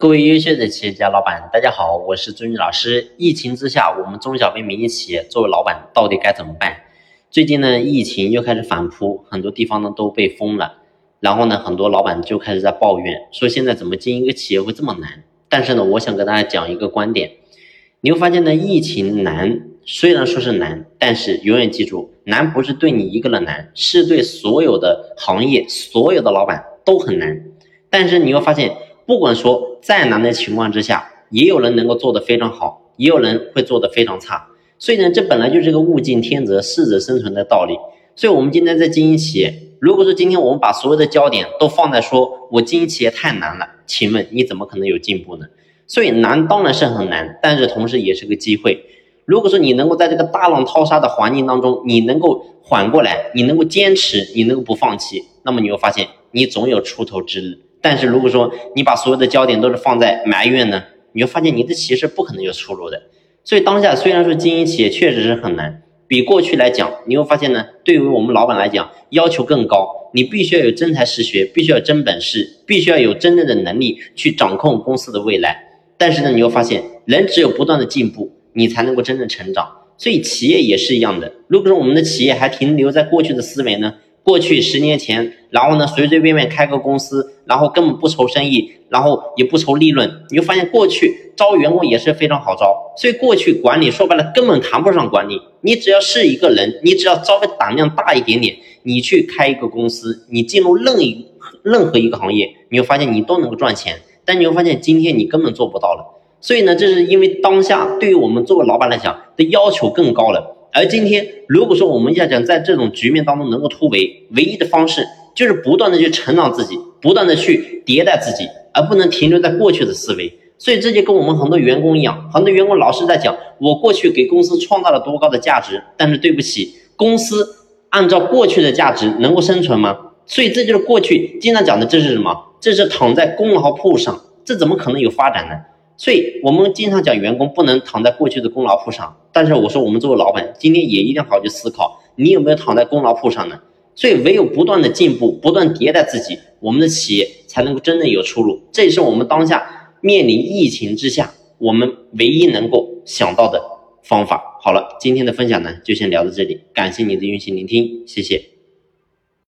各位优秀的企业家老板，大家好，我是朱军老师。疫情之下，我们中小微民营企业作为老板到底该怎么办？最近呢，疫情又开始反扑，很多地方呢都被封了，然后呢，很多老板就开始在抱怨，说现在怎么经营一个企业会这么难？但是呢，我想跟大家讲一个观点，你会发现呢，疫情难，虽然说是难，但是永远记住，难不是对你一个人难，是对所有的行业、所有的老板都很难。但是你会发现。不管说再难的情况之下，也有人能够做得非常好，也有人会做得非常差。所以呢，这本来就是个物竞天择、适者生存的道理。所以，我们今天在经营企业，如果说今天我们把所有的焦点都放在说我经营企业太难了，请问你怎么可能有进步呢？所以难当然是很难，但是同时也是个机会。如果说你能够在这个大浪淘沙的环境当中，你能够缓过来，你能够坚持，你能够不放弃，那么你会发现你总有出头之日。但是如果说你把所有的焦点都是放在埋怨呢，你会发现你的企业是不可能有出路的。所以当下虽然说经营企业确实是很难，比过去来讲，你会发现呢，对于我们老板来讲要求更高，你必须要有真才实学，必须要真本事，必须要有真正的能力去掌控公司的未来。但是呢，你会发现人只有不断的进步，你才能够真正成长。所以企业也是一样的，如果说我们的企业还停留在过去的思维呢？过去十年前，然后呢，随随便便开个公司，然后根本不愁生意，然后也不愁利润，你就发现过去招员工也是非常好招，所以过去管理说白了根本谈不上管理，你只要是一个人，你只要稍微胆量大一点点，你去开一个公司，你进入任一任何一个行业，你会发现你都能够赚钱，但你会发现今天你根本做不到了，所以呢，这是因为当下对于我们作为老板来讲的要求更高了。而今天，如果说我们要讲在这种局面当中能够突围，唯一的方式就是不断的去成长自己，不断的去迭代自己，而不能停留在过去的思维。所以这就跟我们很多员工一样，很多员工老是在讲我过去给公司创造了多高的价值，但是对不起，公司按照过去的价值能够生存吗？所以这就是过去经常讲的，这是什么？这是躺在功劳簿上，这怎么可能有发展呢？所以我们经常讲员工不能躺在过去的功劳簿上，但是我说我们作为老板，今天也一定好好去思考，你有没有躺在功劳簿上呢？所以唯有不断的进步，不断迭代自己，我们的企业才能够真正有出路。这也是我们当下面临疫情之下，我们唯一能够想到的方法。好了，今天的分享呢就先聊到这里，感谢你的用心聆听，谢谢。